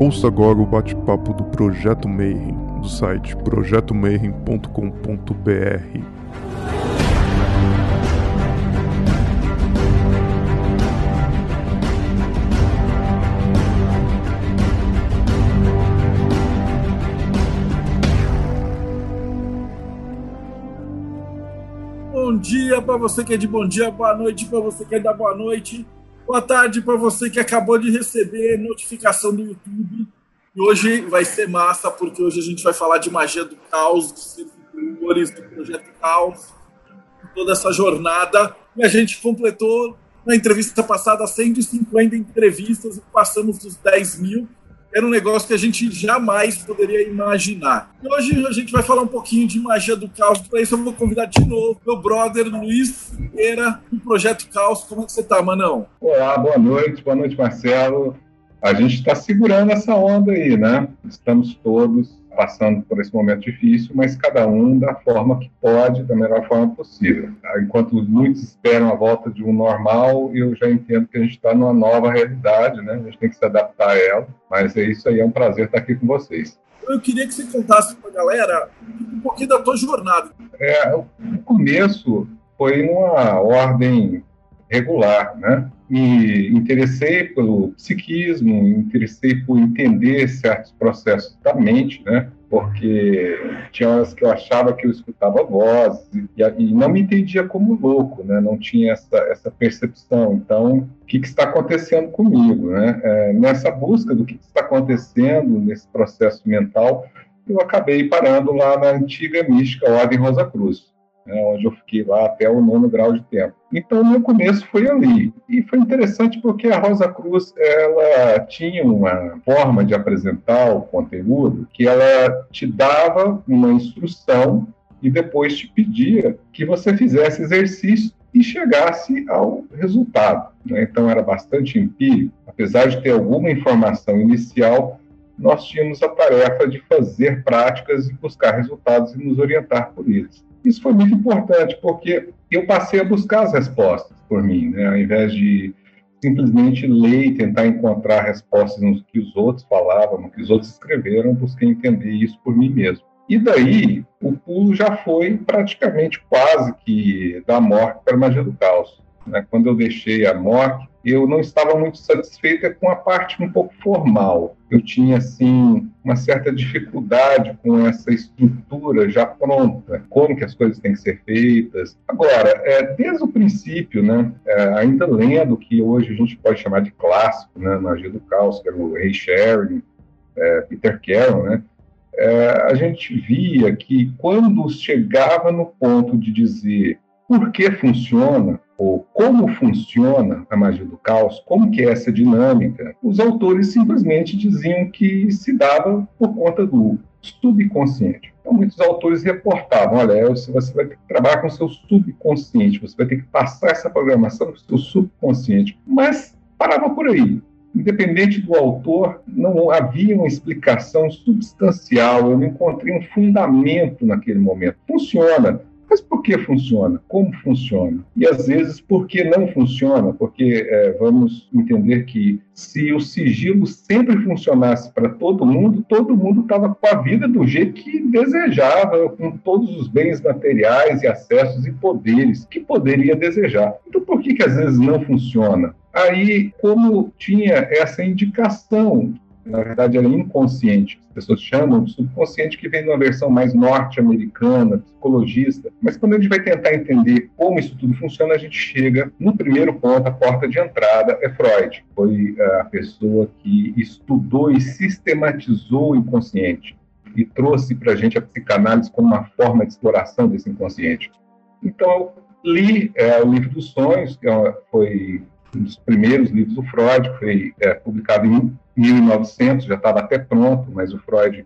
Ouça agora o bate-papo do Projeto Mayhem, do site projetomayhem.com.br. Bom dia para você que é de bom dia, boa noite para você que é da boa noite. Boa tarde para você que acabou de receber notificação do YouTube. E hoje vai ser massa, porque hoje a gente vai falar de magia do caos, dos servidores do Projeto Caos, toda essa jornada. E a gente completou na entrevista passada 150 entrevistas e passamos dos 10 mil era um negócio que a gente jamais poderia imaginar. E hoje a gente vai falar um pouquinho de magia do caos. Para isso eu vou convidar de novo meu brother Luiz Ferreira do Projeto Caos. Como é que você tá, Manão? Olá, boa noite, boa noite, Marcelo. A gente está segurando essa onda aí, né? Estamos todos passando por esse momento difícil, mas cada um da forma que pode, da melhor forma possível. Enquanto muitos esperam a volta de um normal, eu já entendo que a gente está numa nova realidade, né? A gente tem que se adaptar a ela, mas é isso aí, é um prazer estar aqui com vocês. Eu queria que você contasse para a galera um pouquinho da tua jornada. É, o começo foi numa ordem regular, né? Me interessei pelo psiquismo, me interessei por entender certos processos da mente, né? Porque tinha horas que eu achava que eu escutava vozes e, e não me entendia como louco, né? Não tinha essa, essa percepção. Então, o que, que está acontecendo comigo, né? É, nessa busca do que, que está acontecendo nesse processo mental, eu acabei parando lá na antiga mística Ordem Rosa Cruz né, onde eu fiquei lá até o nono grau de tempo. Então, meu começo foi ali. E foi interessante porque a Rosa Cruz ela tinha uma forma de apresentar o conteúdo que ela te dava uma instrução e depois te pedia que você fizesse exercício e chegasse ao resultado. Né? Então, era bastante empírico. Apesar de ter alguma informação inicial, nós tínhamos a tarefa de fazer práticas e buscar resultados e nos orientar por eles. Isso foi muito importante, porque eu passei a buscar as respostas por mim, né? ao invés de simplesmente ler e tentar encontrar respostas no que os outros falavam, no que os outros escreveram, busquei entender isso por mim mesmo. E daí, o pulo já foi praticamente quase que da morte para a magia do caos. Né? Quando eu deixei a morte, eu não estava muito satisfeita com a parte um pouco formal. Eu tinha, assim, uma certa dificuldade com essa estrutura já pronta, como que as coisas têm que ser feitas. Agora, é, desde o princípio, né, é, ainda lendo que hoje a gente pode chamar de clássico, né, Magia do Caos, que era o Ray Sherry, é, Peter Carroll, né, é, a gente via que quando chegava no ponto de dizer por que funciona, ou como funciona a magia do caos, como que é essa dinâmica, os autores simplesmente diziam que se dava por conta do subconsciente. Então, muitos autores reportavam: olha, você vai ter que trabalhar com o seu subconsciente, você vai ter que passar essa programação para o seu subconsciente. Mas parava por aí. Independente do autor, não havia uma explicação substancial, eu não encontrei um fundamento naquele momento. Funciona, mas por que funciona? Como funciona? E às vezes por que não funciona? Porque é, vamos entender que se o sigilo sempre funcionasse para todo mundo, todo mundo estava com a vida do jeito que desejava, com todos os bens materiais e acessos e poderes que poderia desejar. Então por que, que às vezes não funciona? Aí, como tinha essa indicação na verdade ela é inconsciente. As pessoas chamam de subconsciente que vem de uma versão mais norte-americana, psicologista. Mas quando a gente vai tentar entender como isso tudo funciona, a gente chega no primeiro ponto, a porta de entrada é Freud. Foi a pessoa que estudou e sistematizou o inconsciente e trouxe para a gente a psicanálise como uma forma de exploração desse inconsciente. Então, eu li é, o livro dos sonhos, que é foi um dos primeiros livros do Freud, foi é, publicado em 1900, já estava até pronto, mas o Freud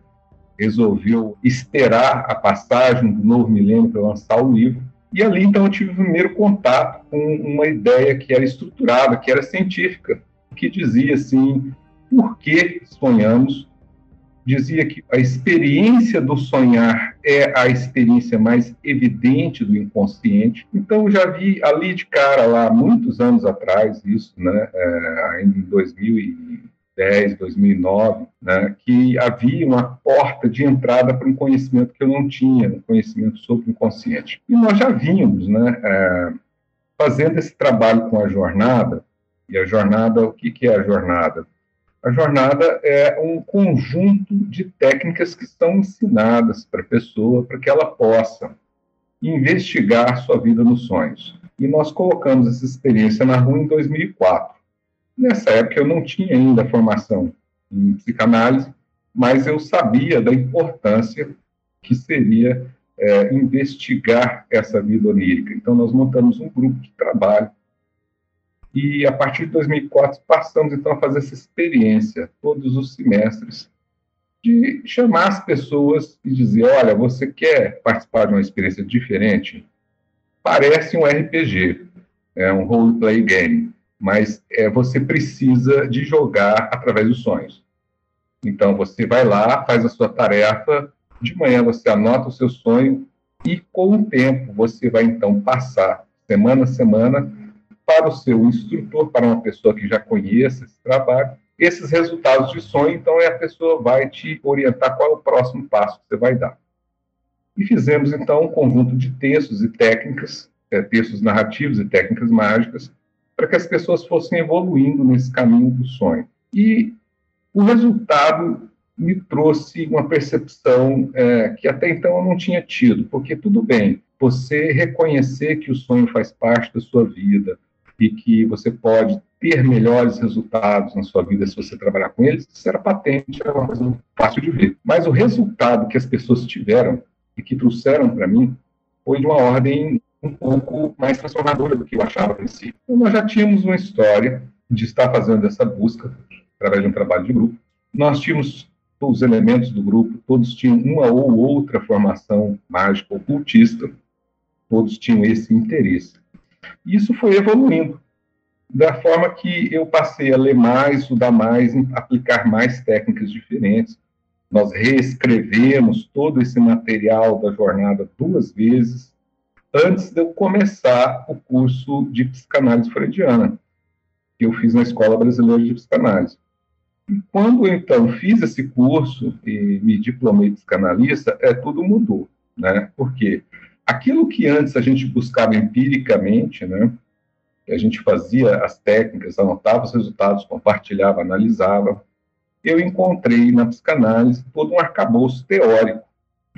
resolveu esperar a passagem do novo milênio para lançar o livro. E ali, então, eu tive o primeiro contato com uma ideia que era estruturada, que era científica, que dizia assim: por que sonhamos? Dizia que a experiência do sonhar é a experiência mais evidente do inconsciente. Então, já vi ali de cara, lá, muitos anos atrás, isso, né, é, ainda em 2000 2010, 2009, né, que havia uma porta de entrada para um conhecimento que eu não tinha, um conhecimento sobre o inconsciente. E nós já vínhamos né, é, fazendo esse trabalho com a jornada, e a jornada, o que, que é a jornada? A jornada é um conjunto de técnicas que são ensinadas para a pessoa para que ela possa investigar sua vida nos sonhos. E nós colocamos essa experiência na rua em 2004. Nessa época eu não tinha ainda formação em psicanálise, mas eu sabia da importância que seria é, investigar essa vida onírica. Então nós montamos um grupo de trabalho e a partir de 2004 passamos então a fazer essa experiência todos os semestres de chamar as pessoas e dizer, olha, você quer participar de uma experiência diferente? Parece um RPG, é um role-play game, mas é, você precisa de jogar através dos sonhos. Então, você vai lá, faz a sua tarefa, de manhã você anota o seu sonho e, com o tempo, você vai, então, passar, semana a semana, para o seu instrutor, para uma pessoa que já conheça esse trabalho, esses resultados de sonho, então a pessoa vai te orientar qual é o próximo passo que você vai dar. E fizemos então um conjunto de textos e técnicas, é, textos narrativos e técnicas mágicas, para que as pessoas fossem evoluindo nesse caminho do sonho. E o resultado me trouxe uma percepção é, que até então eu não tinha tido, porque tudo bem, você reconhecer que o sonho faz parte da sua vida e que você pode ter melhores resultados na sua vida se você trabalhar com eles, isso era patente, era uma coisa fácil de ver. Mas o resultado que as pessoas tiveram e que trouxeram para mim foi de uma ordem um pouco mais transformadora do que eu achava a princípio. Então, nós já tínhamos uma história de estar fazendo essa busca através de um trabalho de grupo. Nós tínhamos os elementos do grupo, todos tinham uma ou outra formação mágica ocultista, todos tinham esse interesse. Isso foi evoluindo da forma que eu passei a ler mais, estudar mais, aplicar mais técnicas diferentes. Nós reescrevemos todo esse material da jornada duas vezes antes de eu começar o curso de psicanálise freudiana, que eu fiz na Escola Brasileira de Psicanálise. E quando eu, então, fiz esse curso e me diplomei psicanalista, é, tudo mudou, né? Porque aquilo que antes a gente buscava empiricamente, né? a gente fazia as técnicas, anotava os resultados, compartilhava, analisava. Eu encontrei na psicanálise todo um arcabouço teórico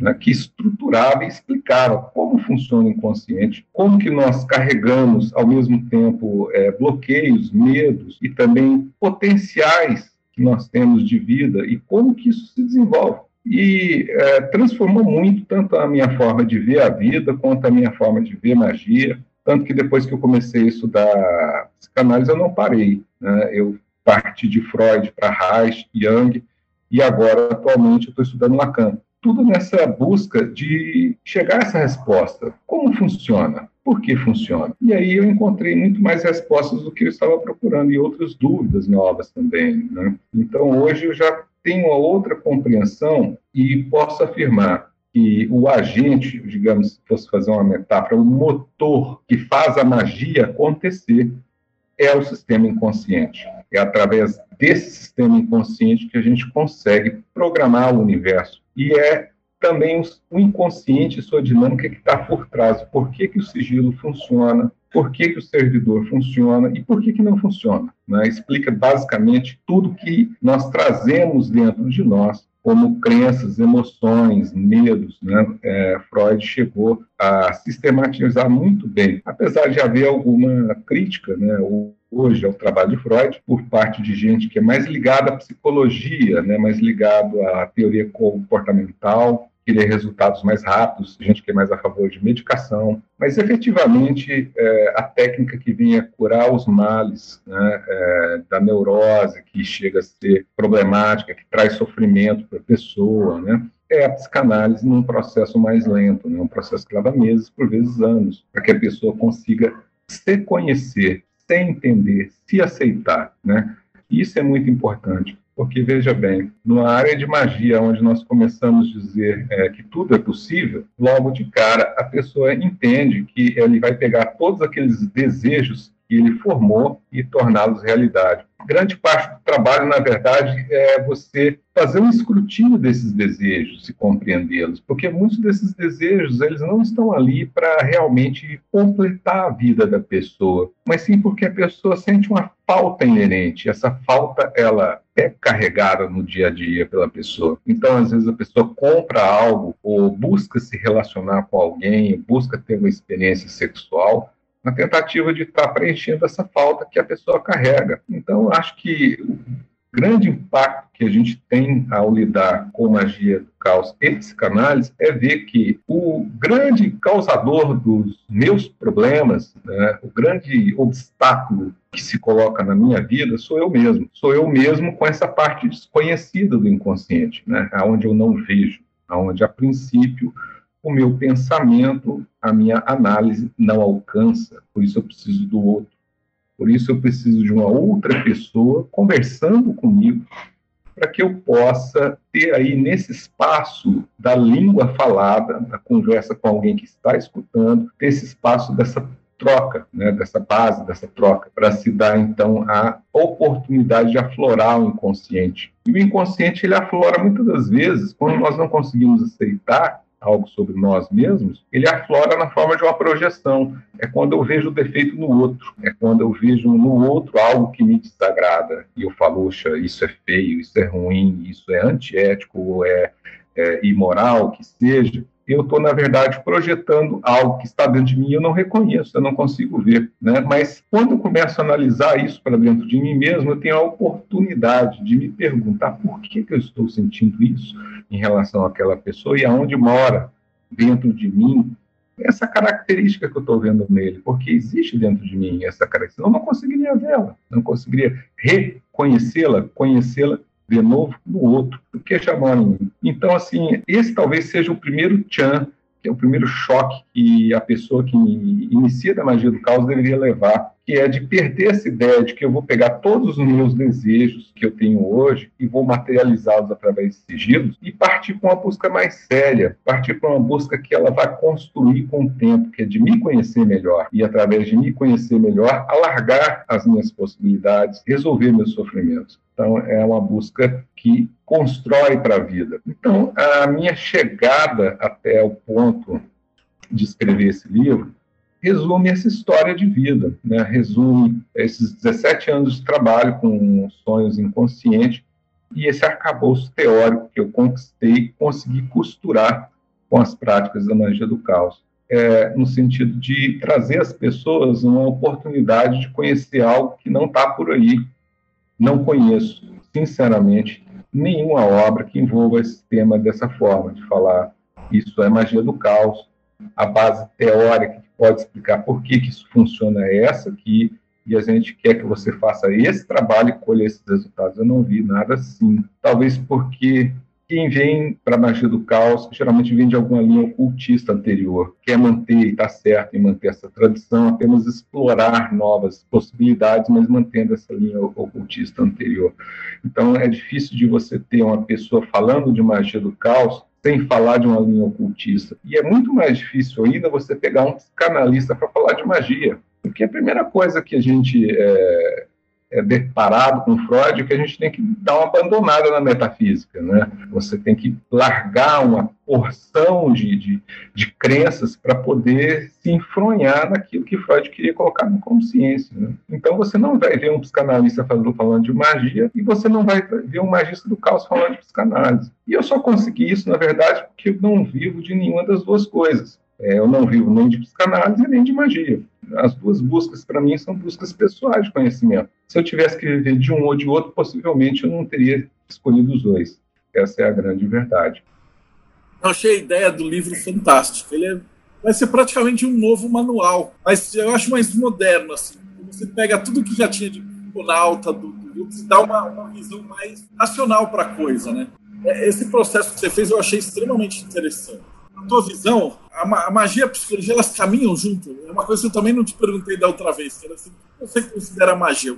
né, que estruturava e explicava como funciona o inconsciente, como que nós carregamos ao mesmo tempo é, bloqueios, medos e também potenciais que nós temos de vida e como que isso se desenvolve. E é, transformou muito tanto a minha forma de ver a vida quanto a minha forma de ver magia, tanto que depois que eu comecei a estudar psicanálise, eu não parei. Né? Eu parti de Freud para Reich, Jung, e agora, atualmente, eu estou estudando Lacan. Tudo nessa busca de chegar a essa resposta. Como funciona? Por que funciona? E aí eu encontrei muito mais respostas do que eu estava procurando e outras dúvidas novas também. Né? Então, hoje eu já tenho uma outra compreensão e posso afirmar que o agente, digamos, se fosse fazer uma metáfora, o motor que faz a magia acontecer é o sistema inconsciente. É através desse sistema inconsciente que a gente consegue programar o universo. E é também o inconsciente, sua dinâmica que está por trás. Por que, que o sigilo funciona, por que, que o servidor funciona e por que, que não funciona. Né? Explica basicamente tudo que nós trazemos dentro de nós como crenças, emoções, medos. Né? É, Freud chegou a sistematizar muito bem, apesar de haver alguma crítica né, hoje ao trabalho de Freud por parte de gente que é mais ligada à psicologia, né, mais ligado à teoria comportamental, querer resultados mais rápidos, gente que é mais a favor de medicação, mas efetivamente é, a técnica que vinha curar os males né, é, da neurose, que chega a ser problemática, que traz sofrimento para a pessoa, né, é a psicanálise num processo mais lento, né, um processo que leva meses, por vezes anos, para que a pessoa consiga se conhecer, se entender, se aceitar. Né? Isso é muito importante. Porque, veja bem, numa área de magia, onde nós começamos a dizer é, que tudo é possível, logo de cara a pessoa entende que ele vai pegar todos aqueles desejos que ele formou e torná-los realidade. Grande parte do trabalho, na verdade, é você fazer um escrutínio desses desejos e compreendê-los, porque muitos desses desejos eles não estão ali para realmente completar a vida da pessoa, mas sim porque a pessoa sente uma falta inerente. Essa falta ela é carregada no dia a dia pela pessoa. Então, às vezes a pessoa compra algo ou busca se relacionar com alguém, busca ter uma experiência sexual na tentativa de estar tá preenchendo essa falta que a pessoa carrega. Então, acho que o grande impacto que a gente tem ao lidar com magia do caos e psicanálise é ver que o grande causador dos meus problemas, né, o grande obstáculo que se coloca na minha vida sou eu mesmo. Sou eu mesmo com essa parte desconhecida do inconsciente, né, aonde eu não vejo, aonde a princípio o meu pensamento, a minha análise não alcança, por isso eu preciso do outro. Por isso eu preciso de uma outra pessoa conversando comigo para que eu possa ter aí nesse espaço da língua falada, da conversa com alguém que está escutando, ter esse espaço dessa troca, né, dessa base, dessa troca, para se dar então a oportunidade de aflorar o inconsciente. E o inconsciente ele aflora muitas das vezes quando nós não conseguimos aceitar algo sobre nós mesmos, ele aflora na forma de uma projeção. É quando eu vejo o defeito no outro, é quando eu vejo no outro algo que me desagrada. E eu falo, oxa, isso é feio, isso é ruim, isso é antiético, é, é imoral, que seja eu estou, na verdade, projetando algo que está dentro de mim e eu não reconheço, eu não consigo ver. Né? Mas quando eu começo a analisar isso para dentro de mim mesmo, eu tenho a oportunidade de me perguntar por que, que eu estou sentindo isso em relação àquela pessoa e aonde mora dentro de mim essa característica que eu estou vendo nele, porque existe dentro de mim essa característica. Eu não conseguiria vê-la, não conseguiria reconhecê-la, conhecê-la de novo no outro, porque chamar em mim. Então, assim, esse talvez seja o primeiro tchan, que é o primeiro choque que a pessoa que inicia da magia do caos deveria levar, que é de perder essa ideia de que eu vou pegar todos os meus desejos que eu tenho hoje e vou materializá-los através de sigilos e partir para uma busca mais séria, partir para uma busca que ela vai construir com o tempo, que é de me conhecer melhor e através de me conhecer melhor, alargar as minhas possibilidades, resolver meus sofrimentos. Então, é uma busca que constrói para a vida. Então, a minha chegada até o ponto de escrever esse livro resume essa história de vida, né? resume esses 17 anos de trabalho com sonhos inconscientes e esse arcabouço teórico que eu conquistei, consegui costurar com as práticas da magia do caos. É, no sentido de trazer às pessoas uma oportunidade de conhecer algo que não está por aí. Não conheço, sinceramente, nenhuma obra que envolva esse tema dessa forma, de falar isso é magia do caos, a base teórica que pode explicar por que, que isso funciona é essa aqui, e a gente quer que você faça esse trabalho e colha esses resultados. Eu não vi nada assim. Talvez porque quem vem para a magia do caos geralmente vem de alguma linha ocultista anterior, quer manter, e está certo em manter essa tradição, apenas explorar novas possibilidades, mas mantendo essa linha ocultista anterior. Então é difícil de você ter uma pessoa falando de magia do caos sem falar de uma linha ocultista. E é muito mais difícil ainda você pegar um psicanalista para falar de magia. Porque a primeira coisa que a gente é, é deparado com Freud que a gente tem que dar uma abandonada na metafísica, né? Você tem que largar uma porção de, de, de crenças para poder se enfronhar naquilo que Freud queria colocar na consciência. Né? Então você não vai ver um psicanalista falando, falando de magia e você não vai ver um magista do caos falando de psicanálise. E eu só consegui isso, na verdade, porque eu não vivo de nenhuma das duas coisas. É, eu não vivo nem de psicanálise nem de magia. As duas buscas, para mim, são buscas pessoais de conhecimento. Se eu tivesse que viver de um ou de outro, possivelmente eu não teria escolhido os dois. Essa é a grande verdade. Eu achei a ideia do livro fantástica. Ele é, vai ser praticamente um novo manual, mas eu acho mais moderno. Assim. Você pega tudo que já tinha de Conauta, do, do, do dá uma, uma visão mais nacional para a coisa. Né? É, esse processo que você fez eu achei extremamente interessante tua visão, a, magia e a psicologia, elas caminham junto? É uma coisa que eu também não te perguntei da outra vez, assim, você considera magia?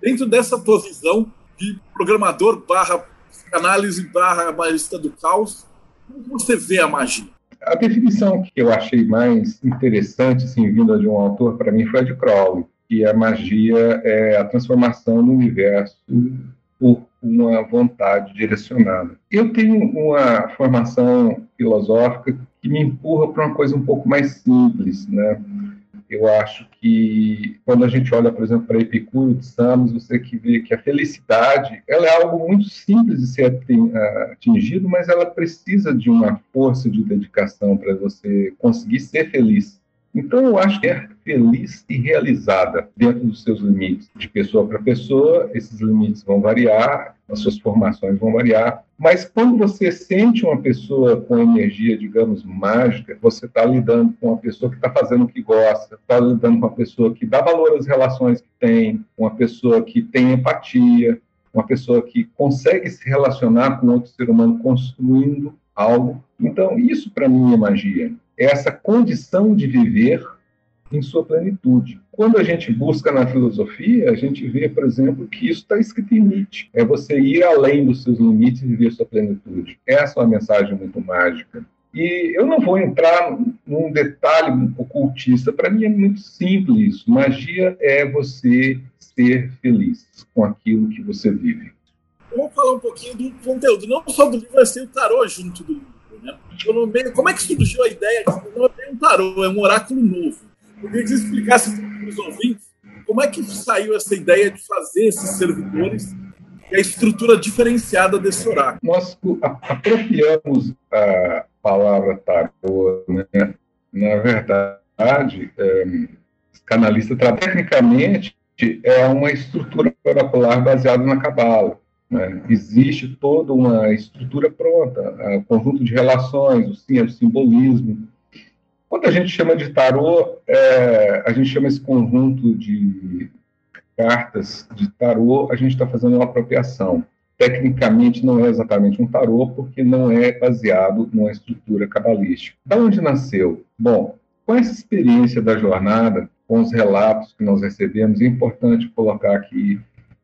Dentro dessa tua visão de programador barra psicanálise barra magista do caos, como você vê a magia? A definição que eu achei mais interessante, assim, vinda de um autor, para mim, foi a de Crowley. que a magia é a transformação do universo por uma vontade direcionada. Eu tenho uma formação filosófica que me empurra para uma coisa um pouco mais simples, né? Eu acho que quando a gente olha, por exemplo, para Epicuro de Samos, você que vê que a felicidade ela é algo muito simples de ser atingido, mas ela precisa de uma força de dedicação para você conseguir ser feliz. Então, eu acho que é feliz e realizada dentro dos seus limites. De pessoa para pessoa, esses limites vão variar, as suas formações vão variar, mas quando você sente uma pessoa com energia, digamos, mágica, você está lidando com uma pessoa que está fazendo o que gosta, está lidando com uma pessoa que dá valor às relações que tem, uma pessoa que tem empatia, uma pessoa que consegue se relacionar com outro ser humano construindo algo. Então, isso para mim é magia essa condição de viver em sua plenitude. Quando a gente busca na filosofia, a gente vê, por exemplo, que isso está escrito em Nietzsche. É você ir além dos seus limites e viver sua plenitude. Essa é uma mensagem muito mágica. E eu não vou entrar num detalhe ocultista. Para mim é muito simples isso. Magia é você ser feliz com aquilo que você vive. Vamos falar um pouquinho do conteúdo, não só do livro, mas tem o tarô junto do livro. Né? como é que surgiu a ideia de não é um tarô, é um oráculo novo? Eu queria que você explicasse para os ouvintes como é que saiu essa ideia de fazer esses servidores e a estrutura diferenciada desse oráculo. Nós apropriamos a palavra tarô, né? na verdade, é, canalista tecnicamente é uma estrutura oracular baseada na cabala. Né? Existe toda uma estrutura pronta, o um conjunto de relações, o simbolismo. Quando a gente chama de tarô, é, a gente chama esse conjunto de cartas de tarô, a gente está fazendo uma apropriação. Tecnicamente não é exatamente um tarô, porque não é baseado numa estrutura cabalística. Da onde nasceu? Bom, com essa experiência da jornada, com os relatos que nós recebemos, é importante colocar aqui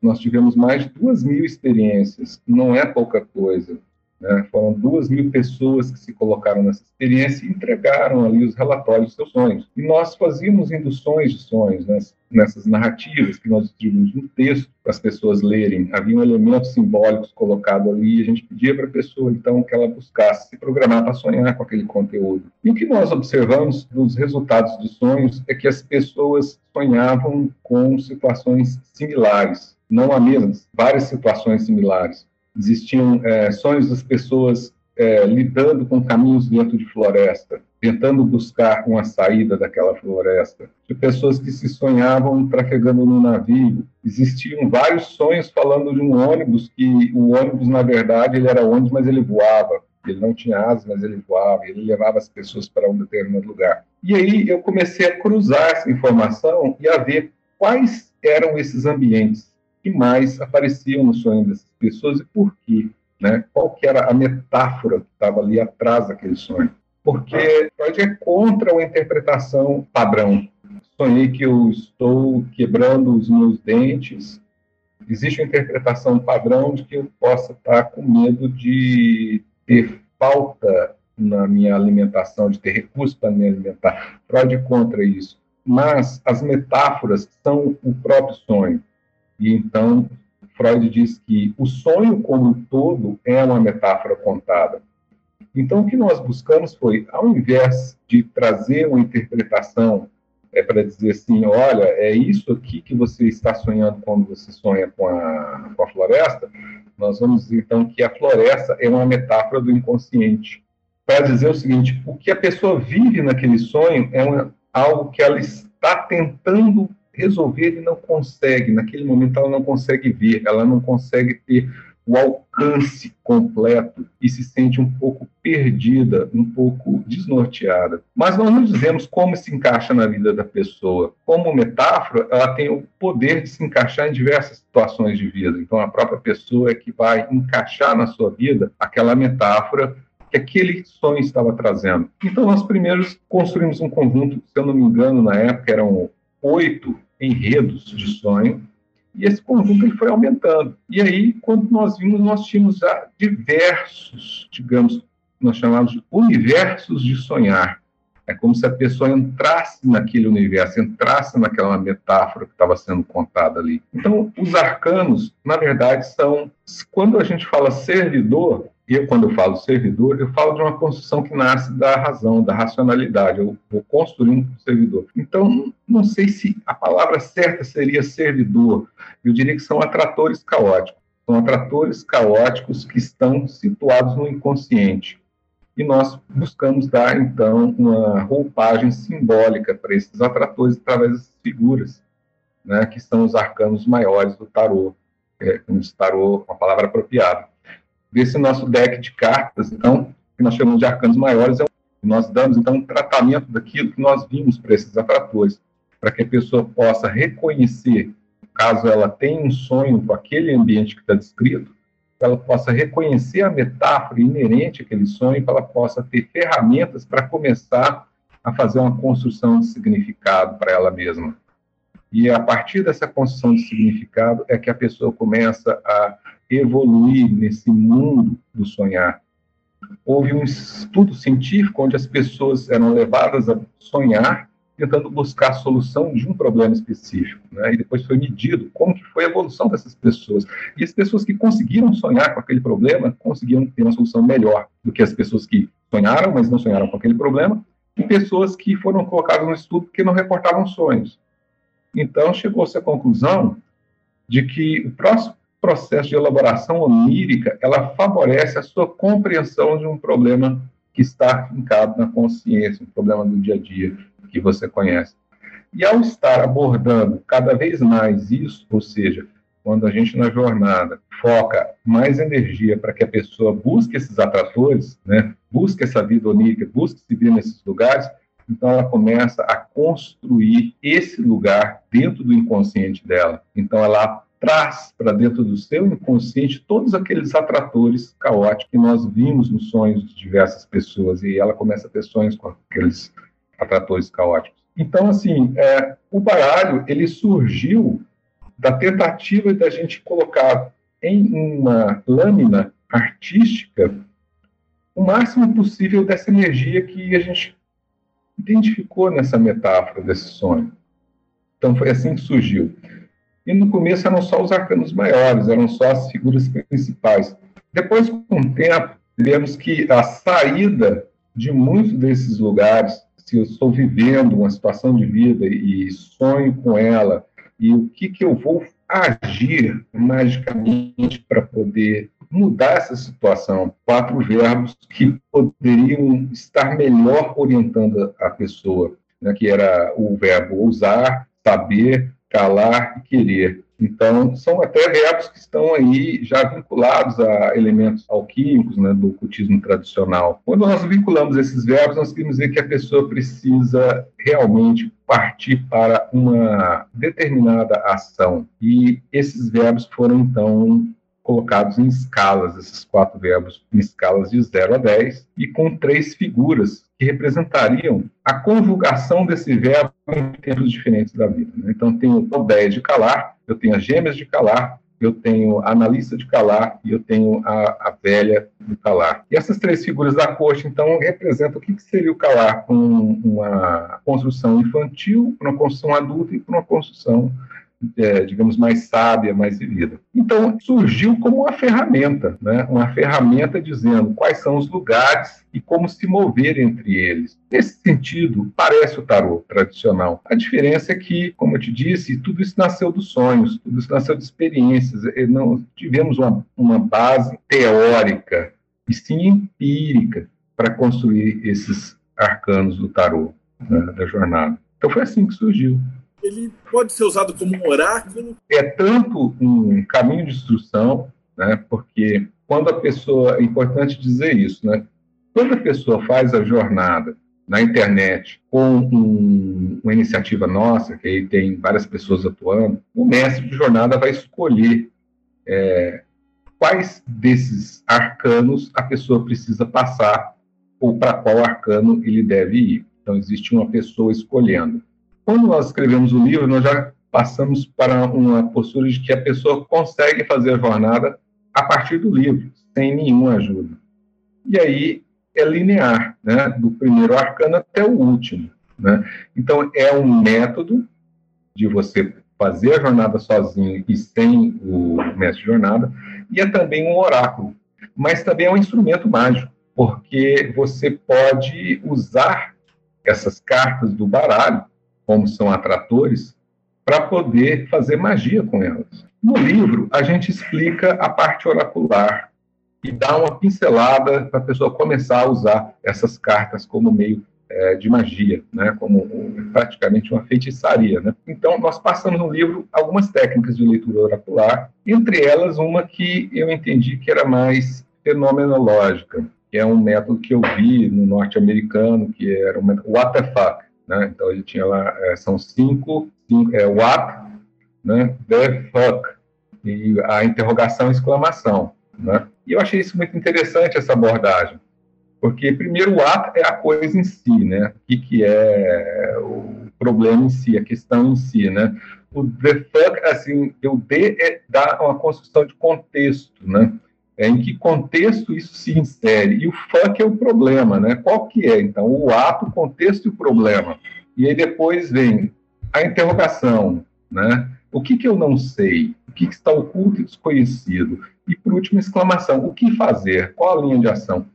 nós tivemos mais de duas mil experiências, não é pouca coisa. Né? Foram duas mil pessoas que se colocaram nessa experiência e entregaram ali os relatórios dos seus sonhos. E nós fazíamos induções de sonhos né? nessas narrativas que nós distribuímos no texto para as pessoas lerem. Havia um elementos simbólicos colocado ali e a gente pedia para a pessoa, então, que ela buscasse se programar para sonhar com aquele conteúdo. E o que nós observamos nos resultados dos sonhos é que as pessoas sonhavam com situações similares não há mesmas, várias situações similares. Existiam é, sonhos das pessoas é, lidando com caminhos dentro de floresta, tentando buscar uma saída daquela floresta. De pessoas que se sonhavam trafegando no navio. Existiam vários sonhos falando de um ônibus que o ônibus na verdade ele era ônibus, mas ele voava. Ele não tinha asas, mas ele voava. Ele levava as pessoas para um determinado lugar. E aí eu comecei a cruzar essa informação e a ver quais eram esses ambientes que mais apareciam no sonho dessas pessoas e por quê? Né? Qual que era a metáfora que estava ali atrás daquele sonho? Porque Freud é contra a interpretação padrão. Sonhei que eu estou quebrando os meus dentes. Existe uma interpretação padrão de que eu possa estar com medo de ter falta na minha alimentação, de ter recursos para me alimentar. Freud é contra isso. Mas as metáforas são o próprio sonho. E então Freud diz que o sonho como um todo é uma metáfora contada. Então o que nós buscamos foi, ao invés de trazer uma interpretação é para dizer assim, olha, é isso aqui que você está sonhando quando você sonha com a, com a floresta, nós vamos dizer então que a floresta é uma metáfora do inconsciente. Para dizer o seguinte, o que a pessoa vive naquele sonho é uma, algo que ela está tentando resolver e não consegue, naquele momento ela não consegue ver, ela não consegue ter o alcance completo e se sente um pouco perdida, um pouco desnorteada. Mas nós não dizemos como se encaixa na vida da pessoa. Como metáfora, ela tem o poder de se encaixar em diversas situações de vida. Então, a própria pessoa é que vai encaixar na sua vida aquela metáfora que aquele sonho estava trazendo. Então, nós primeiros construímos um conjunto, se eu não me engano, na época eram oito enredos de sonho, e esse conjunto ele foi aumentando. E aí, quando nós vimos, nós tínhamos diversos, digamos, nós chamamos de universos de sonhar. É como se a pessoa entrasse naquele universo, entrasse naquela metáfora que estava sendo contada ali. Então, os arcanos, na verdade, são. Quando a gente fala servidor, e quando eu falo servidor, eu falo de uma construção que nasce da razão, da racionalidade. Eu vou construir um servidor. Então, não sei se a palavra certa seria servidor. Eu diria que são atratores caóticos. São atratores caóticos que estão situados no inconsciente. E nós buscamos dar, então, uma roupagem simbólica para esses atratores através das figuras, né, que são os arcanos maiores do tarô. É, tarô, uma palavra apropriada desse nosso deck de cartas, então, que nós chamamos de arcanos maiores, é nós damos, então, um tratamento daquilo que nós vimos para esses atratores, para que a pessoa possa reconhecer, caso ela tenha um sonho com aquele ambiente que está descrito, ela possa reconhecer a metáfora inerente àquele sonho, para ela possa ter ferramentas para começar a fazer uma construção de significado para ela mesma. E a partir dessa construção de significado é que a pessoa começa a evoluir nesse mundo do sonhar. Houve um estudo científico onde as pessoas eram levadas a sonhar tentando buscar a solução de um problema específico, né? E depois foi medido como que foi a evolução dessas pessoas. E as pessoas que conseguiram sonhar com aquele problema conseguiram ter uma solução melhor do que as pessoas que sonharam, mas não sonharam com aquele problema, e pessoas que foram colocadas no estudo porque não reportavam sonhos. Então chegou-se à conclusão de que o próximo processo de elaboração onírica, ela favorece a sua compreensão de um problema que está fincado na consciência, um problema do dia a dia que você conhece. E ao estar abordando cada vez mais isso, ou seja, quando a gente na jornada foca mais energia para que a pessoa busque esses atratores, né, busque essa vida onírica, busque se ver nesses lugares, então ela começa a construir esse lugar dentro do inconsciente dela. Então ela traz para dentro do seu inconsciente todos aqueles atratores caóticos que nós vimos nos sonhos de diversas pessoas e ela começa a ter sonhos com aqueles atratores caóticos. Então, assim, é, o baralho ele surgiu da tentativa da gente colocar em uma lâmina artística o máximo possível dessa energia que a gente identificou nessa metáfora desse sonho. Então, foi assim que surgiu. E no começo eram só os arcanos maiores, eram só as figuras principais. Depois, com o tempo, vemos que a saída de muitos desses lugares, se eu estou vivendo uma situação de vida e sonho com ela, e o que, que eu vou agir magicamente para poder mudar essa situação. Quatro verbos que poderiam estar melhor orientando a pessoa, né, que era o verbo ousar, saber, calar e querer. Então, são até verbos que estão aí já vinculados a elementos alquímicos né, do cultismo tradicional. Quando nós vinculamos esses verbos, nós queremos dizer que a pessoa precisa realmente partir para uma determinada ação. E esses verbos foram, então, colocados em escalas, esses quatro verbos em escalas de 0 a 10, e com três figuras que representariam a conjugação desse verbo em tempos diferentes da vida. Né? Então, tenho o 10 de calar, eu tenho as gêmeas de calar, eu tenho a analista de calar e eu tenho a, a velha do calar. E essas três figuras da corte, então, representam o que, que seria o calar com uma construção infantil, uma construção adulta e uma construção é, digamos, mais sábia, mais vivida. Então, surgiu como uma ferramenta, né? uma ferramenta dizendo quais são os lugares e como se mover entre eles. Nesse sentido, parece o tarô tradicional. A diferença é que, como eu te disse, tudo isso nasceu dos sonhos, tudo isso nasceu de experiências. Não tivemos uma, uma base teórica, e sim empírica, para construir esses arcanos do tarô, né, da jornada. Então foi assim que surgiu ele pode ser usado como um oráculo? É tanto um caminho de instrução, né, porque quando a pessoa, é importante dizer isso, né, quando a pessoa faz a jornada na internet com um, uma iniciativa nossa, que aí tem várias pessoas atuando, o mestre de jornada vai escolher é, quais desses arcanos a pessoa precisa passar ou para qual arcano ele deve ir. Então, existe uma pessoa escolhendo. Quando nós escrevemos o livro, nós já passamos para uma postura de que a pessoa consegue fazer a jornada a partir do livro, sem nenhuma ajuda. E aí é linear, né? do primeiro arcano até o último. Né? Então, é um método de você fazer a jornada sozinho e sem o mestre de jornada, e é também um oráculo, mas também é um instrumento mágico, porque você pode usar essas cartas do baralho, como são atratores, para poder fazer magia com elas. No livro, a gente explica a parte oracular e dá uma pincelada para a pessoa começar a usar essas cartas como meio é, de magia, né, como praticamente uma feitiçaria. Né? Então, nós passamos no livro algumas técnicas de leitura oracular, entre elas uma que eu entendi que era mais fenomenológica, que é um método que eu vi no norte-americano, que era o método What the fuck. Né? Então, ele tinha lá, é, são cinco, cinco é, What, né, the fuck, e a interrogação exclamação. Né? E eu achei isso muito interessante, essa abordagem, porque, primeiro, o ato é a coisa em si, né? O que, que é o problema em si, a questão em si, né? O the fuck, assim, o D é dar uma construção de contexto, né? É, em que contexto isso se insere? E o fuck é o problema, né? Qual que é? Então, o ato, o contexto e o problema. E aí depois vem a interrogação, né? O que, que eu não sei? O que, que está oculto e desconhecido? E, por último, exclamação. O que fazer? Qual a linha de ação?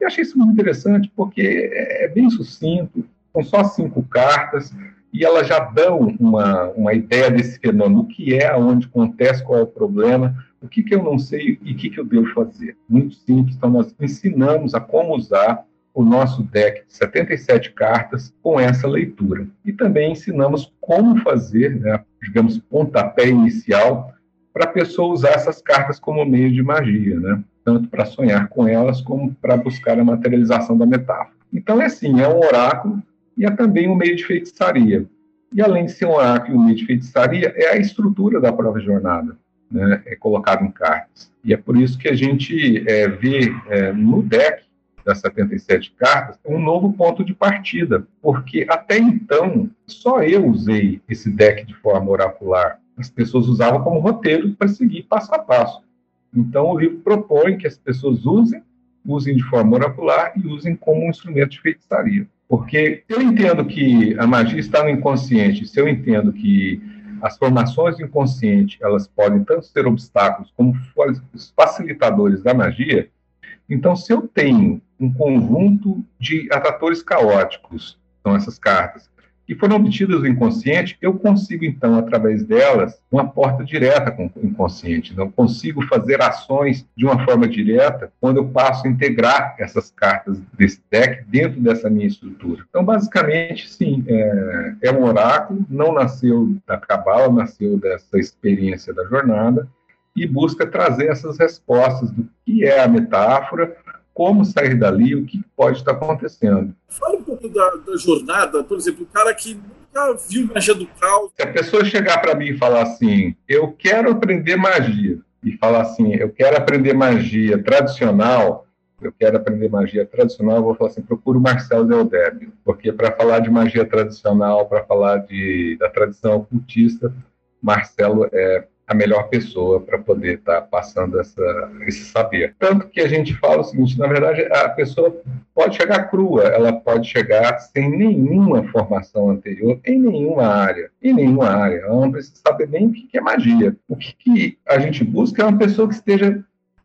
Eu achei isso muito interessante porque é, é bem sucinto, são só cinco cartas e elas já dão uma, uma ideia desse fenômeno, o que é, aonde acontece, qual é o problema, o que, que eu não sei e o que, que eu devo fazer. Muito simples, então nós ensinamos a como usar o nosso deck de 77 cartas com essa leitura. E também ensinamos como fazer, né, digamos, pontapé inicial para a pessoa usar essas cartas como meio de magia, né? tanto para sonhar com elas como para buscar a materialização da metáfora. Então é assim, é um oráculo e é também um meio de feitiçaria. E além de ser um oráculo e um meio de feitiçaria, é a estrutura da própria jornada, né? é colocado em cartas. E é por isso que a gente é, vê é, no deck das 77 cartas um novo ponto de partida, porque até então só eu usei esse deck de forma oracular. As pessoas usavam como roteiro para seguir passo a passo. Então, o livro propõe que as pessoas usem, usem de forma oracular e usem como um instrumento de feitiçaria. Porque eu entendo que a magia está no inconsciente, se eu entendo que as formações do inconsciente elas podem tanto ser obstáculos como facilitadores da magia, então se eu tenho um conjunto de atratores caóticos, são essas cartas, que foram obtidas do inconsciente, eu consigo, então, através delas, uma porta direta com o inconsciente. Então, eu consigo fazer ações de uma forma direta quando eu passo a integrar essas cartas desse deck dentro dessa minha estrutura. Então, basicamente, sim, é, é um oráculo, não nasceu da cabala, nasceu dessa experiência da jornada e busca trazer essas respostas do que é a metáfora, como sair dali, o que pode estar acontecendo. Fala um pouco da, da jornada, por exemplo, o cara que nunca viu magia do caos. Se a pessoa chegar para mim e falar assim, eu quero aprender magia, e falar assim, eu quero aprender magia tradicional, eu quero aprender magia tradicional, eu vou falar assim, procura o Marcelo Deldébio, porque para falar de magia tradicional, para falar de, da tradição ocultista, Marcelo é a melhor pessoa para poder estar tá passando essa, esse saber. Tanto que a gente fala o seguinte: na verdade, a pessoa pode chegar crua, ela pode chegar sem nenhuma formação anterior em nenhuma área, em nenhuma área. Ela não precisa saber nem o que é magia. O que, que a gente busca é uma pessoa que esteja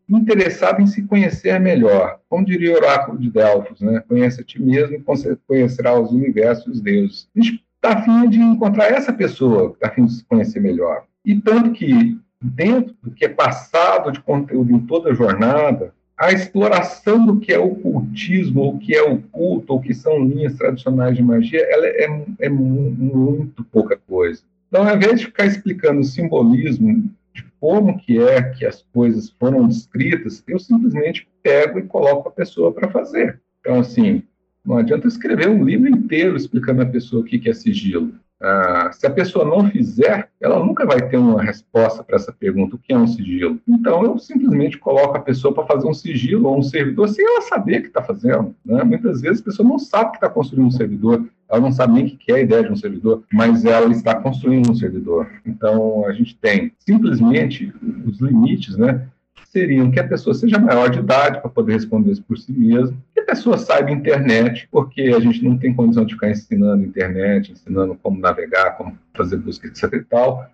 interessada em se conhecer melhor. Como diria o oráculo de Delfos, né? Conhece a ti mesmo e conhecerá os universos e os deuses. A gente está afim de encontrar essa pessoa, está afim de se conhecer melhor. E tanto que, dentro do que é passado de conteúdo em toda a jornada, a exploração do que é o cultismo, ou que é o culto, ou que são linhas tradicionais de magia, ela é, é muito pouca coisa. Então, ao invés de ficar explicando o simbolismo de como que é que as coisas foram descritas, eu simplesmente pego e coloco a pessoa para fazer. Então, assim, não adianta escrever um livro inteiro explicando a pessoa o que é sigilo. Ah, se a pessoa não fizer, ela nunca vai ter uma resposta para essa pergunta: o que é um sigilo? Então, eu simplesmente coloco a pessoa para fazer um sigilo ou um servidor sem ela saber o que está fazendo. Né? Muitas vezes a pessoa não sabe que está construindo um servidor, ela não sabe nem o que é a ideia de um servidor, mas ela está construindo um servidor. Então, a gente tem simplesmente os limites, né? Seriam que a pessoa seja maior de idade para poder responder isso por si mesma, que a pessoa saiba internet, porque a gente não tem condição de ficar ensinando internet, ensinando como navegar, como fazer busca, etc e tal,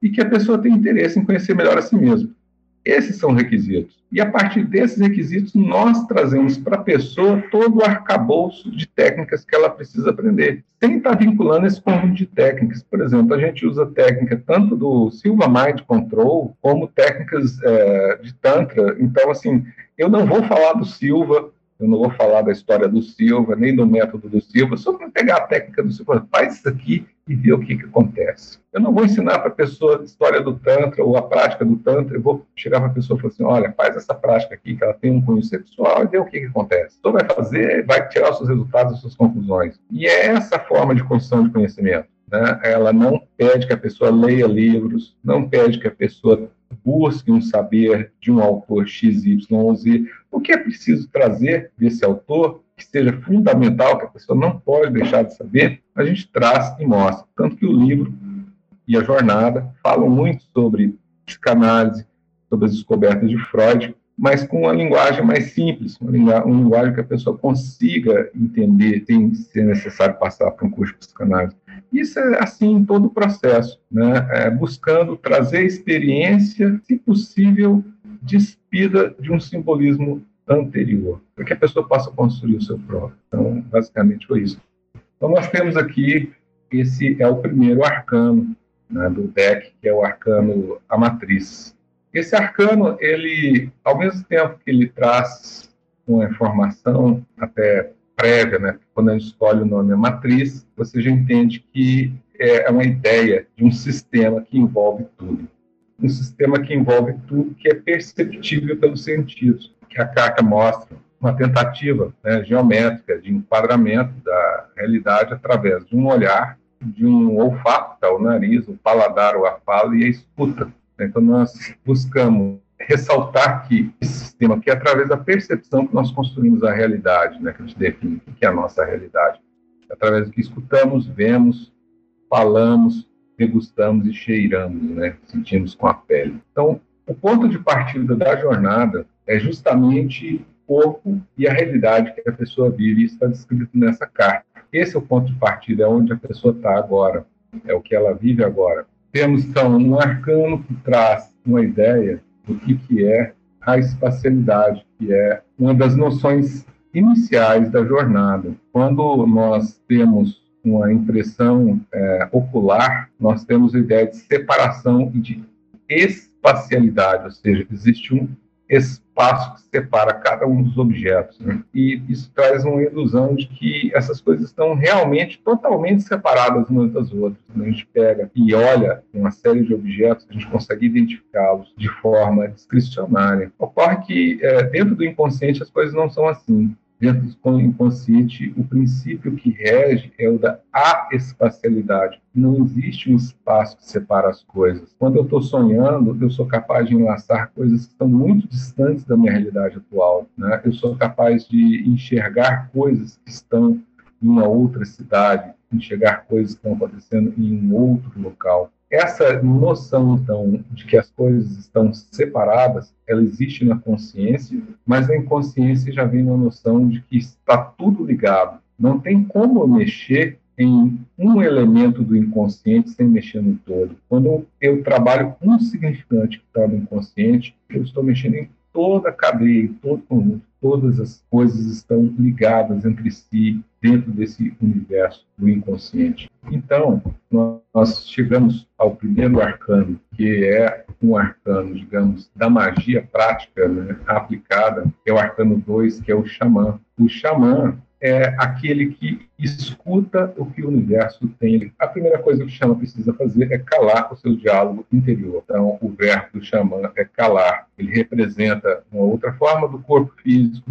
e que a pessoa tenha interesse em conhecer melhor a si mesma. Esses são requisitos. E a partir desses requisitos, nós trazemos para a pessoa todo o arcabouço de técnicas que ela precisa aprender, sem estar vinculando esse conjunto de técnicas. Por exemplo, a gente usa técnica tanto do Silva Mind Control, como técnicas é, de Tantra. Então, assim, eu não vou falar do Silva, eu não vou falar da história do Silva, nem do método do Silva, só para pegar a técnica do Silva, faz isso aqui e ver o que, que acontece. Eu não vou ensinar para a pessoa a história do Tantra ou a prática do Tantra, eu vou chegar para a pessoa e falar assim: olha, faz essa prática aqui, que ela tem um cunho sexual, e ver o que, que acontece. Então, vai fazer, vai tirar os seus resultados, as suas conclusões. E é essa forma de construção de conhecimento. Né? Ela não pede que a pessoa leia livros, não pede que a pessoa busque um saber de um autor X, Y ou Z. O que é preciso trazer desse autor que seja fundamental, que a pessoa não pode deixar de saber, a gente traz e mostra. Tanto que o livro e a jornada falam muito sobre psicanálise, sobre as descobertas de Freud, mas com uma linguagem mais simples, uma, linguagem que a pessoa consiga entender sem ser necessário passar por um curso de psicanálise. Isso é assim em todo o processo, né? É, buscando trazer experiência, se possível, despida de um simbolismo anterior, para que a pessoa possa construir o seu próprio. Então, basicamente foi isso. Então, nós temos aqui, esse é o primeiro arcano né, do deck, que é o arcano A Matriz. Esse arcano, ele, ao mesmo tempo que ele traz uma informação até prévia, né, quando a gente escolhe o nome A Matriz, você já entende que é uma ideia de um sistema que envolve tudo. Um sistema que envolve tudo que é perceptível pelos sentidos que a carta mostra uma tentativa né, geométrica de enquadramento da realidade através de um olhar, de um olfato, tá, o nariz, o paladar, o fala e a escuta. Então, nós buscamos ressaltar que esse sistema, que é através da percepção que nós construímos a realidade, né, que a gente define o que é a nossa realidade. É através do que escutamos, vemos, falamos, degustamos e cheiramos, né, sentimos com a pele. Então, o ponto de partida da jornada é justamente o corpo e a realidade que a pessoa vive. Isso está descrito nessa carta. Esse é o ponto de partida, é onde a pessoa está agora, é o que ela vive agora. Temos, então, um arcano que traz uma ideia do que, que é a espacialidade, que é uma das noções iniciais da jornada. Quando nós temos uma impressão é, ocular, nós temos a ideia de separação e de espacialidade, ou seja, existe um espaço que separa cada um dos objetos. Né? E isso traz uma ilusão de que essas coisas estão realmente totalmente separadas umas das outras. Quando a gente pega e olha uma série de objetos, a gente consegue identificá-los de forma discricionária. Ocorre que é, dentro do inconsciente as coisas não são assim dentro do inconsciente, o princípio que rege é o da espacialidade. Não existe um espaço que separa as coisas. Quando eu estou sonhando, eu sou capaz de enlaçar coisas que estão muito distantes da minha realidade atual. Né? Eu sou capaz de enxergar coisas que estão em uma outra cidade, enxergar coisas que estão acontecendo em um outro local essa noção, então, de que as coisas estão separadas, ela existe na consciência, mas na inconsciência já vem uma noção de que está tudo ligado. Não tem como mexer em um elemento do inconsciente sem mexer no todo. Quando eu trabalho um significante que está no inconsciente, eu estou mexendo em toda a cadeia, todo conjunto, todas as coisas estão ligadas entre si dentro desse universo do inconsciente. Então, nós chegamos ao primeiro arcano, que é um arcano, digamos, da magia prática né, aplicada, que é o arcano 2, que é o xamã. O xamã é aquele que escuta o que o universo tem. A primeira coisa que o xamã precisa fazer é calar o seu diálogo interior. Então, o verbo do xamã é calar. Ele representa uma outra forma do corpo físico,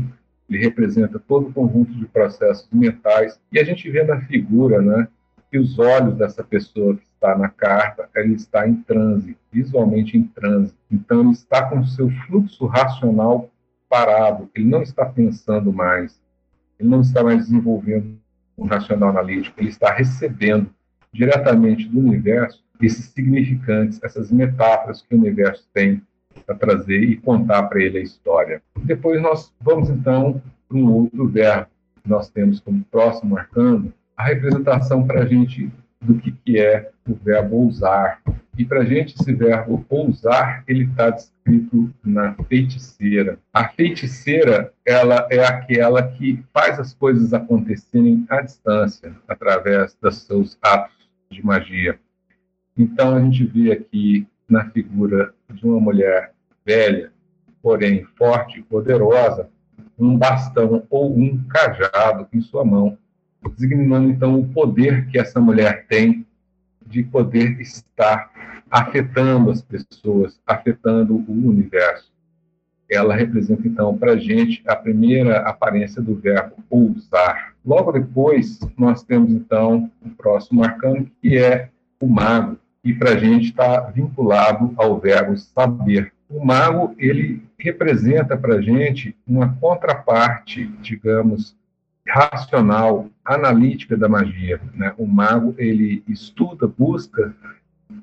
ele representa todo o conjunto de processos mentais. E a gente vê na figura, né, que os olhos dessa pessoa que está na carta, ele está em transe, visualmente em transe. Então, ele está com o seu fluxo racional parado, ele não está pensando mais ele não está mais desenvolvendo um racional analítico, ele está recebendo diretamente do universo esses significantes, essas metáforas que o universo tem para trazer e contar para ele a história. Depois nós vamos então para um outro verbo. Nós temos como próximo arcano a representação para a gente do que, que é o verbo ousar. E para a gente, esse verbo ousar, ele está descrito na feiticeira. A feiticeira, ela é aquela que faz as coisas acontecerem à distância, através dos seus atos de magia. Então, a gente vê aqui na figura de uma mulher velha, porém forte e poderosa, um bastão ou um cajado em sua mão, designando então o poder que essa mulher tem de poder estar afetando as pessoas, afetando o universo. Ela representa então para a gente a primeira aparência do verbo ousar. Logo depois, nós temos então o próximo arcano, que é o mago, e para a gente está vinculado ao verbo saber. O mago ele representa para a gente uma contraparte, digamos, racional, analítica da magia. Né? O mago ele estuda, busca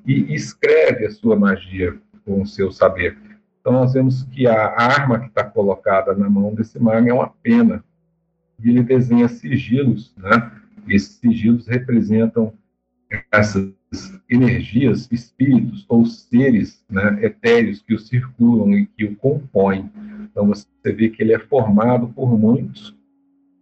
e escreve a sua magia com o seu saber. Então nós vemos que a arma que está colocada na mão desse mago é uma pena e ele desenha sigilos, né? Esses sigilos representam essas energias, espíritos ou seres né, etéreos que o circulam e que o compõem. Então você vê que ele é formado por muitos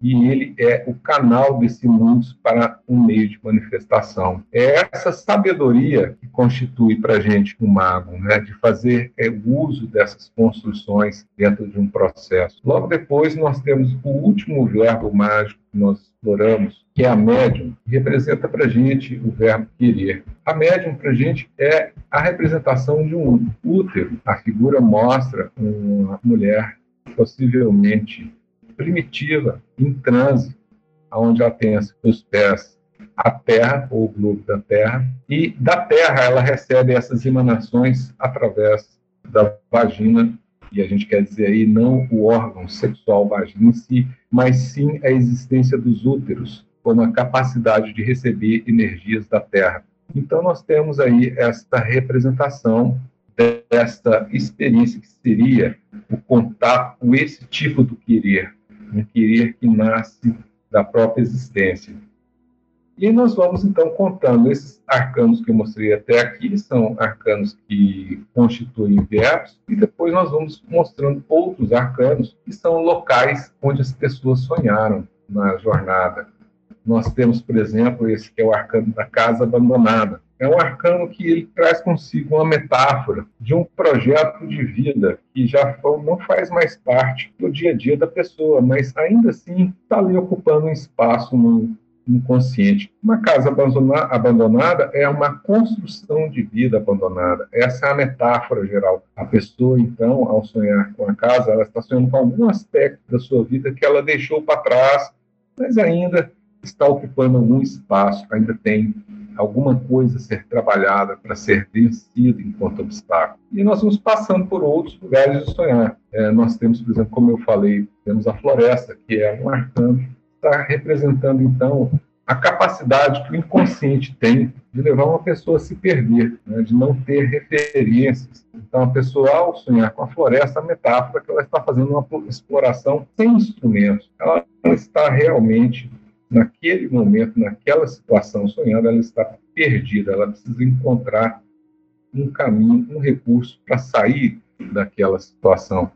e ele é o canal desse mundo para um meio de manifestação. É essa sabedoria que constitui para a gente o um mago, né, de fazer é, uso dessas construções dentro de um processo. Logo depois, nós temos o último verbo mágico que nós exploramos, que é a médium, que representa para a gente o verbo querer. A médium para a gente é a representação de um útero. A figura mostra uma mulher possivelmente primitiva, em transe, onde ela tem seus pés a Terra, ou o globo da Terra, e da Terra ela recebe essas emanações através da vagina, e a gente quer dizer aí não o órgão sexual vagina em si, mas sim a existência dos úteros, como a capacidade de receber energias da Terra. Então nós temos aí esta representação desta experiência que seria o contato com esse tipo do querer, um querer que nasce da própria existência. E nós vamos então contando esses arcanos que eu mostrei até aqui, são arcanos que constituem verbos, e depois nós vamos mostrando outros arcanos que são locais onde as pessoas sonharam na jornada. Nós temos, por exemplo, esse que é o arcano da casa abandonada é um arcano que ele traz consigo uma metáfora de um projeto de vida que já não faz mais parte do dia a dia da pessoa, mas ainda assim está ali ocupando um espaço no inconsciente. Uma casa abandonada é uma construção de vida abandonada. Essa é a metáfora geral. A pessoa, então, ao sonhar com a casa, ela está sonhando com algum aspecto da sua vida que ela deixou para trás, mas ainda está ocupando algum espaço, ainda tem alguma coisa a ser trabalhada para ser vencida enquanto obstáculo. E nós vamos passando por outros lugares de sonhar. É, nós temos, por exemplo, como eu falei, temos a floresta, que é um arcano, está representando, então, a capacidade que o inconsciente tem de levar uma pessoa a se perder, né, de não ter referências. Então, a pessoa, ao sonhar com a floresta, a metáfora é que ela está fazendo uma exploração sem instrumentos. Ela está realmente naquele momento, naquela situação sonhada, ela está perdida, ela precisa encontrar um caminho, um recurso para sair daquela situação.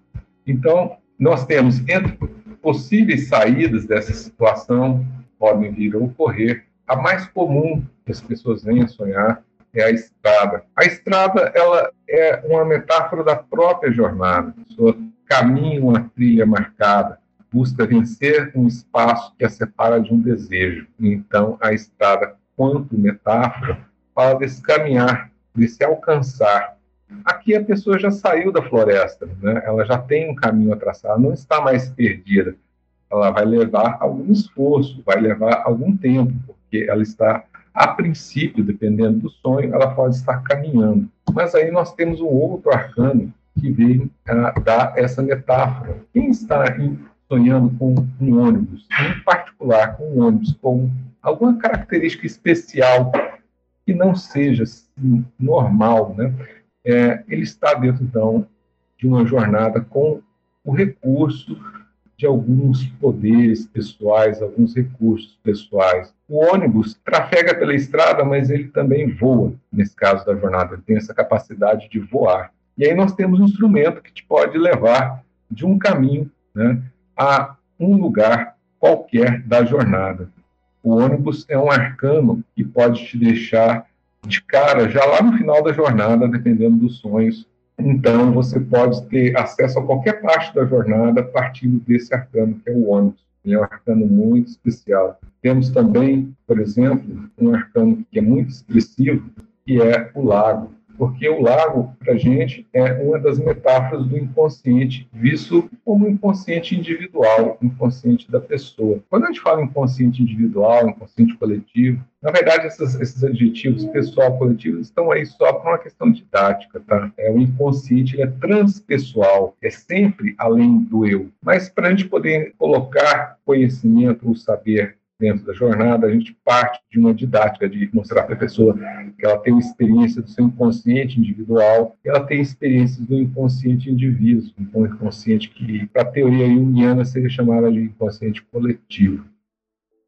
Então, nós temos entre possíveis saídas dessa situação podem vir a ocorrer. A mais comum que as pessoas venham a sonhar é a estrada. A estrada ela é uma metáfora da própria jornada. A pessoa caminha uma trilha marcada, busca vencer um espaço que a separa de um desejo. Então, a estrada, quanto metáfora, fala desse caminhar, desse alcançar. Aqui a pessoa já saiu da floresta, né? ela já tem um caminho a traçar, não está mais perdida. Ela vai levar algum esforço, vai levar algum tempo, porque ela está, a princípio, dependendo do sonho, ela pode estar caminhando. Mas aí nós temos um outro arcano que vem a dar essa metáfora. Quem está em sonhando com um ônibus, em particular com um ônibus com alguma característica especial que não seja assim, normal, né? É, ele está dentro então de uma jornada com o recurso de alguns poderes pessoais, alguns recursos pessoais. O ônibus trafega pela estrada, mas ele também voa, nesse caso da jornada, ele tem essa capacidade de voar. E aí nós temos um instrumento que te pode levar de um caminho né, a um lugar qualquer da jornada. O ônibus é um arcano que pode te deixar de cara já lá no final da jornada, dependendo dos sonhos então, você pode ter acesso a qualquer parte da jornada partindo desse arcano, que é o ônibus. Ele é um arcano muito especial. Temos também, por exemplo, um arcano que é muito expressivo, que é o lago porque o lago, para a gente, é uma das metáforas do inconsciente, visto como inconsciente individual, inconsciente da pessoa. Quando a gente fala inconsciente individual, inconsciente coletivo, na verdade, esses, esses adjetivos, pessoal, coletivo, estão aí só por uma questão didática, tá? É, o inconsciente é transpessoal, é sempre além do eu. Mas para a gente poder colocar conhecimento, o saber dentro da jornada, a gente parte de uma didática de mostrar para a pessoa que ela tem experiência do seu inconsciente individual, ela tem experiências do inconsciente indivíduo, um inconsciente que, para a teoria junguiana, seria chamada de inconsciente coletivo.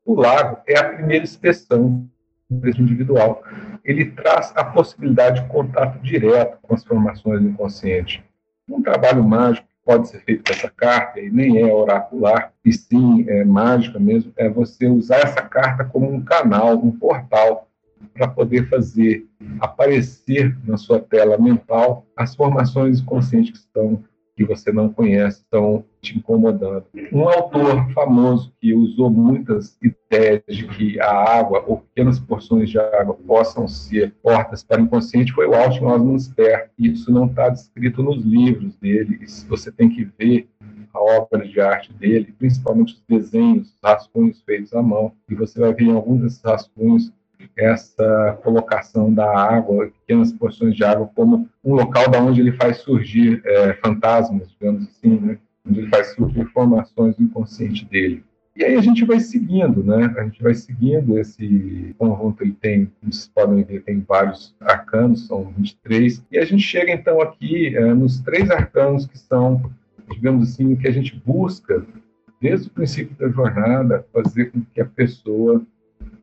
O lago é a primeira expressão desse individual. Ele traz a possibilidade de contato direto com as formações do inconsciente. Um trabalho mágico pode ser feito com essa carta, e nem é oracular, e sim é mágica mesmo, é você usar essa carta como um canal, um portal, para poder fazer aparecer na sua tela mental as formações conscientes que estão que você não conhece estão te incomodando. Um autor famoso que usou muitas ideias de que a água ou pequenas porções de água possam ser portas para o inconsciente foi o Alton Osman Spare. Isso não está descrito nos livros dele. Você tem que ver a obra de arte dele, principalmente os desenhos, os rascunhos feitos à mão, e você vai ver em alguns desses rascunhos essa colocação da água, pequenas porções de água, como um local da onde ele faz surgir é, fantasmas, digamos assim, né? onde ele faz surgir informações do inconsciente dele. E aí a gente vai seguindo, né? A gente vai seguindo esse conjunto. Ele tem, como vocês podem ver, tem vários arcanos, são 23. E a gente chega então aqui é, nos três arcanos que são, digamos assim, que a gente busca desde o princípio da jornada fazer com que a pessoa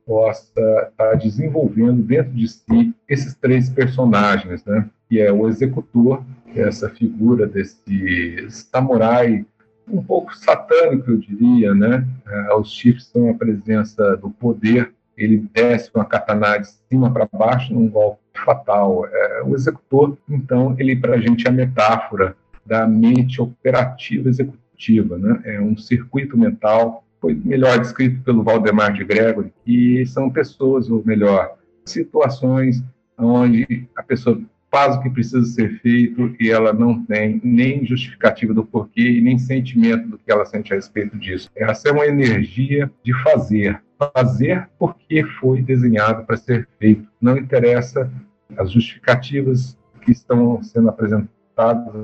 possa estar tá desenvolvendo dentro de si esses três personagens, né? Que é o executor, que é essa figura desse samurai um pouco satânico, eu diria, né? É, os chifres são a presença do poder. Ele desce com a katana de cima para baixo num golpe fatal. É, o executor, então, ele para a gente é a metáfora da mente operativa executiva, né? É um circuito mental foi melhor descrito pelo Valdemar de Gregory, que são pessoas, ou melhor, situações onde a pessoa faz o que precisa ser feito e ela não tem nem justificativa do porquê e nem sentimento do que ela sente a respeito disso. Essa é uma energia de fazer. Fazer porque foi desenhado para ser feito. Não interessa as justificativas que estão sendo apresentadas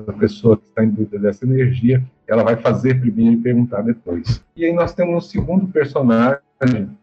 a pessoa que está em dúvida dessa energia, ela vai fazer primeiro e perguntar depois. E aí nós temos um segundo personagem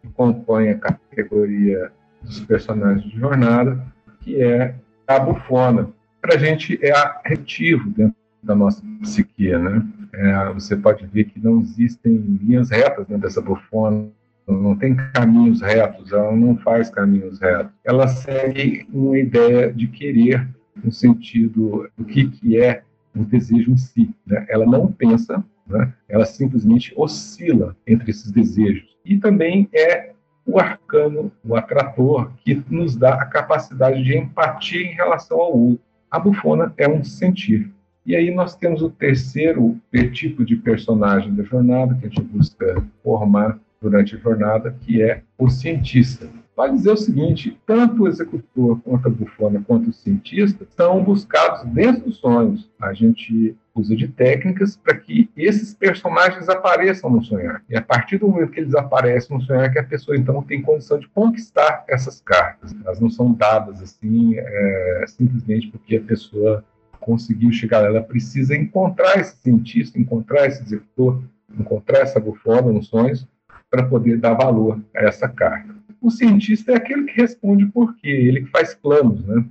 que compõe a categoria dos personagens de jornada, que é a bufona. Para a gente é arretivo dentro da nossa psique, né? É, você pode ver que não existem linhas retas dentro dessa bufona, não tem caminhos retos, ela não faz caminhos retos. Ela segue uma ideia de querer no sentido do que, que é o desejo em si. Né? Ela não pensa, né? ela simplesmente oscila entre esses desejos. E também é o arcano, o atrator, que nos dá a capacidade de empatia em relação ao outro. A bufona é um sentir. E aí nós temos o terceiro tipo de personagem da jornada que a gente busca formar durante a jornada, que é o cientista vai dizer o seguinte: tanto o executor quanto a bufona, quanto o cientista, são buscados dentro dos sonhos. A gente usa de técnicas para que esses personagens apareçam no sonhar. E a partir do momento que eles aparecem no sonhar, que a pessoa então tem condição de conquistar essas cartas. Elas não são dadas assim é, simplesmente porque a pessoa conseguiu chegar lá. Ela precisa encontrar esse cientista, encontrar esse executor, encontrar essa bufona nos sonhos para poder dar valor a essa carta. O cientista é aquele que responde por quê, ele que faz planos, né?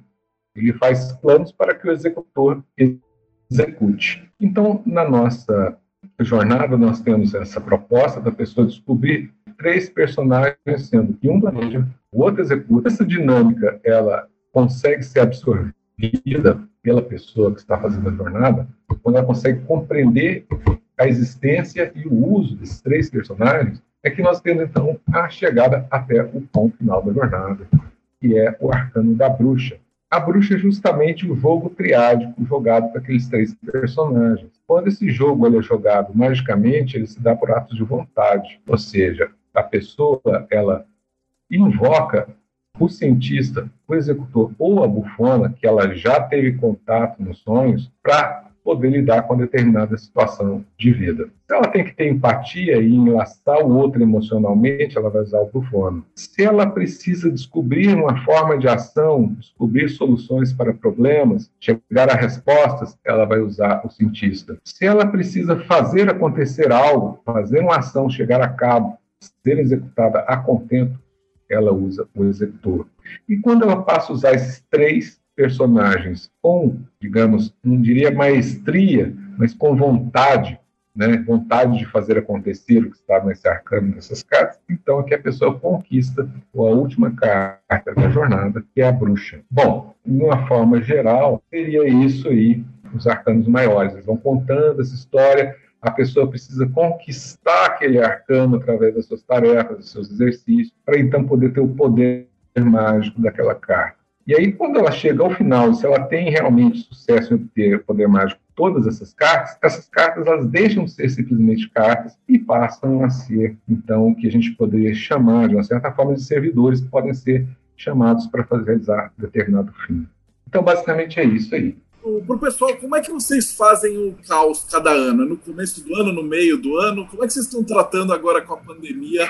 Ele faz planos para que o executor execute. Então, na nossa jornada, nós temos essa proposta da pessoa descobrir três personagens, sendo que um planeja, o outro executa. Essa dinâmica, ela consegue ser absorvida pela pessoa que está fazendo a jornada, quando ela consegue compreender a existência e o uso desses três personagens, é que nós temos, então, a chegada até o ponto final da jornada, que é o arcano da bruxa. A bruxa é justamente o jogo triádico jogado para aqueles três personagens. Quando esse jogo é jogado magicamente, ele se dá por atos de vontade, ou seja, a pessoa ela invoca o cientista, o executor ou a bufona, que ela já teve contato nos sonhos, para poder lidar com determinada situação de vida. Se ela tem que ter empatia e enlaçar o outro emocionalmente, ela vai usar o bufono. Se ela precisa descobrir uma forma de ação, descobrir soluções para problemas, chegar a respostas, ela vai usar o cientista. Se ela precisa fazer acontecer algo, fazer uma ação chegar a cabo, ser executada a contento, ela usa o executor. E quando ela passa a usar esses três personagens com, digamos, não diria maestria, mas com vontade, né, vontade de fazer acontecer o que está nesse arcano, nessas cartas, então é que a pessoa conquista a última carta da jornada, que é a bruxa. Bom, de uma forma geral, seria isso aí, os arcanos maiores. Eles vão contando essa história, a pessoa precisa conquistar aquele arcano através das suas tarefas, dos seus exercícios, para então poder ter o poder mágico daquela carta. E aí, quando ela chega ao final, se ela tem realmente sucesso em ter o poder mágico todas essas cartas, essas cartas elas deixam de ser simplesmente cartas e passam a ser, então, o que a gente poderia chamar, de uma certa forma, de servidores que podem ser chamados para fazer realizar determinado fim. Então, basicamente é isso aí para o pessoal, como é que vocês fazem o caos cada ano? No começo do ano, no meio do ano? Como é que vocês estão tratando agora com a pandemia?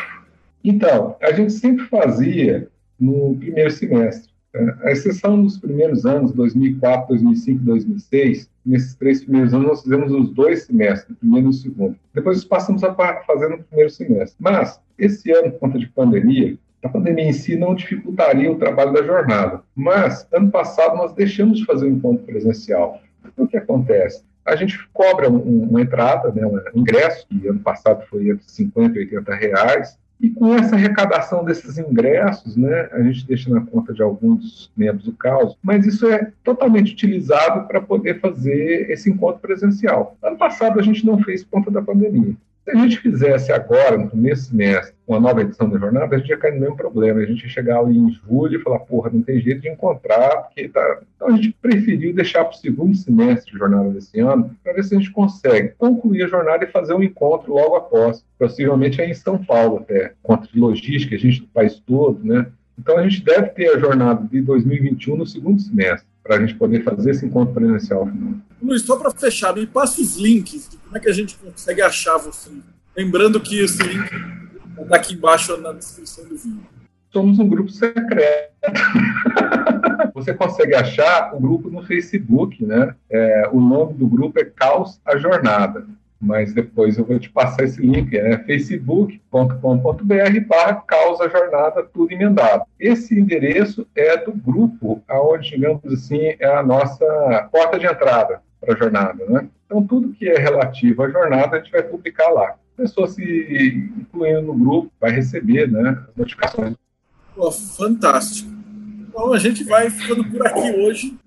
Então, a gente sempre fazia no primeiro semestre. A exceção dos primeiros anos, 2004, 2005, 2006, nesses três primeiros anos nós fizemos os dois semestres, o primeiro e o segundo. Depois passamos a fazer no primeiro semestre. Mas, esse ano, por conta de pandemia, a pandemia em si não dificultaria o trabalho da jornada. Mas, ano passado, nós deixamos de fazer o um encontro presencial. O que acontece? A gente cobra um, uma entrada, né, um ingresso, que ano passado foi entre 50 e 80 reais, e com essa arrecadação desses ingressos, né, a gente deixa na conta de alguns membros do caos, mas isso é totalmente utilizado para poder fazer esse encontro presencial. Ano passado a gente não fez por conta da pandemia. Se a gente fizesse agora, no começo semestre, uma nova edição da jornada, a gente ia cair no mesmo problema. A gente ia chegar ali em julho e falar, porra, não tem jeito de encontrar, porque tá. Então a gente preferiu deixar para o segundo semestre de jornada desse ano, para ver se a gente consegue concluir a jornada e fazer um encontro logo após. Possivelmente aí em São Paulo até. Encontro de logística, a gente do país todo, né? Então a gente deve ter a jornada de 2021 no segundo semestre para a gente poder fazer esse encontro presencial. Luiz, só para fechar, me passa os links de como é que a gente consegue achar você. Lembrando que esse link está aqui embaixo na descrição do vídeo. Somos um grupo secreto. Você consegue achar o grupo no Facebook, né? É, o nome do grupo é Caos a Jornada mas depois eu vou te passar esse link, é facebook.com.br barra causa jornada tudo emendado. Esse endereço é do grupo, aonde, digamos assim, é a nossa porta de entrada para a jornada, né? Então, tudo que é relativo à jornada, a gente vai publicar lá. A pessoa se incluindo no grupo vai receber né, as notificações. Pô, fantástico. Então, a gente vai ficando por aqui hoje.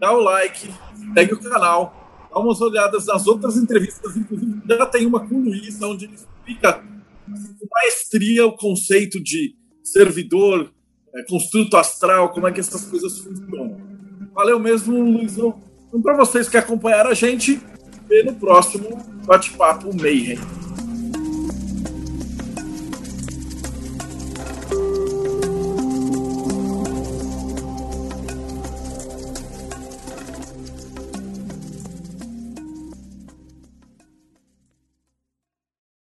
Dá o like, segue o canal, dá umas olhadas nas outras entrevistas, inclusive já tem uma com o Luiz, onde ele explica com maestria o conceito de servidor, é, construto astral, como é que essas coisas funcionam. Valeu mesmo, Luizão. Então, para vocês que acompanharam a gente, vê no próximo bate-papo Mayhem.